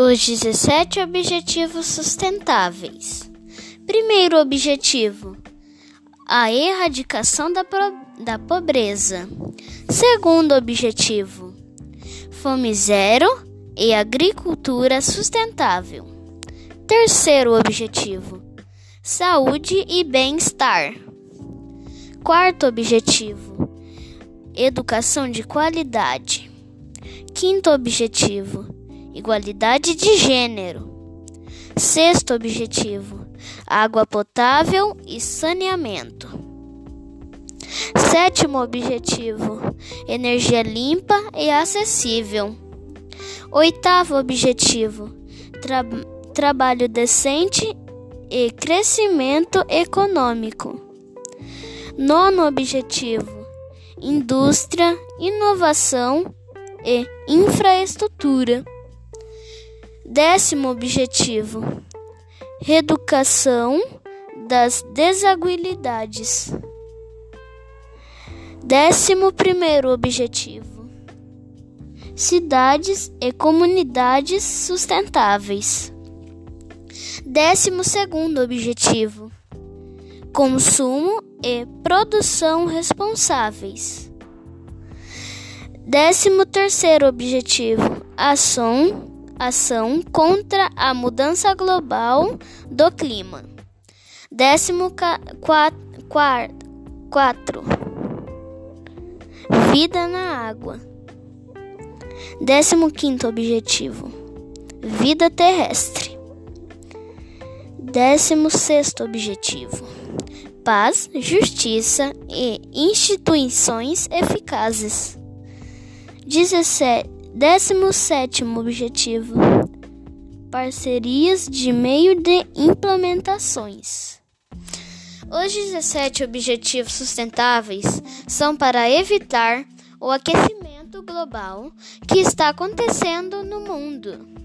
Os 17 Objetivos Sustentáveis. Primeiro objetivo: a erradicação da, da pobreza. Segundo objetivo: fome zero e agricultura sustentável. Terceiro objetivo: saúde e bem-estar. Quarto objetivo: educação de qualidade. Quinto objetivo: igualdade de gênero. Sexto objetivo: água potável e saneamento. Sétimo objetivo: energia limpa e acessível. Oitavo objetivo: tra trabalho decente e crescimento econômico. Nono objetivo: indústria, inovação e infraestrutura. Décimo objetivo: reeducação das desigualdades. Décimo primeiro objetivo: cidades e comunidades sustentáveis. Décimo segundo objetivo: consumo e produção responsáveis. Décimo terceiro objetivo: ação ação contra a mudança global do clima. Décimo quatro, vida na água. Décimo quinto objetivo, vida terrestre. Décimo sexto objetivo, paz, justiça e instituições eficazes. 17 17 objetivo: parcerias de meio de implementações. Os 17 objetivos sustentáveis são para evitar o aquecimento global que está acontecendo no mundo.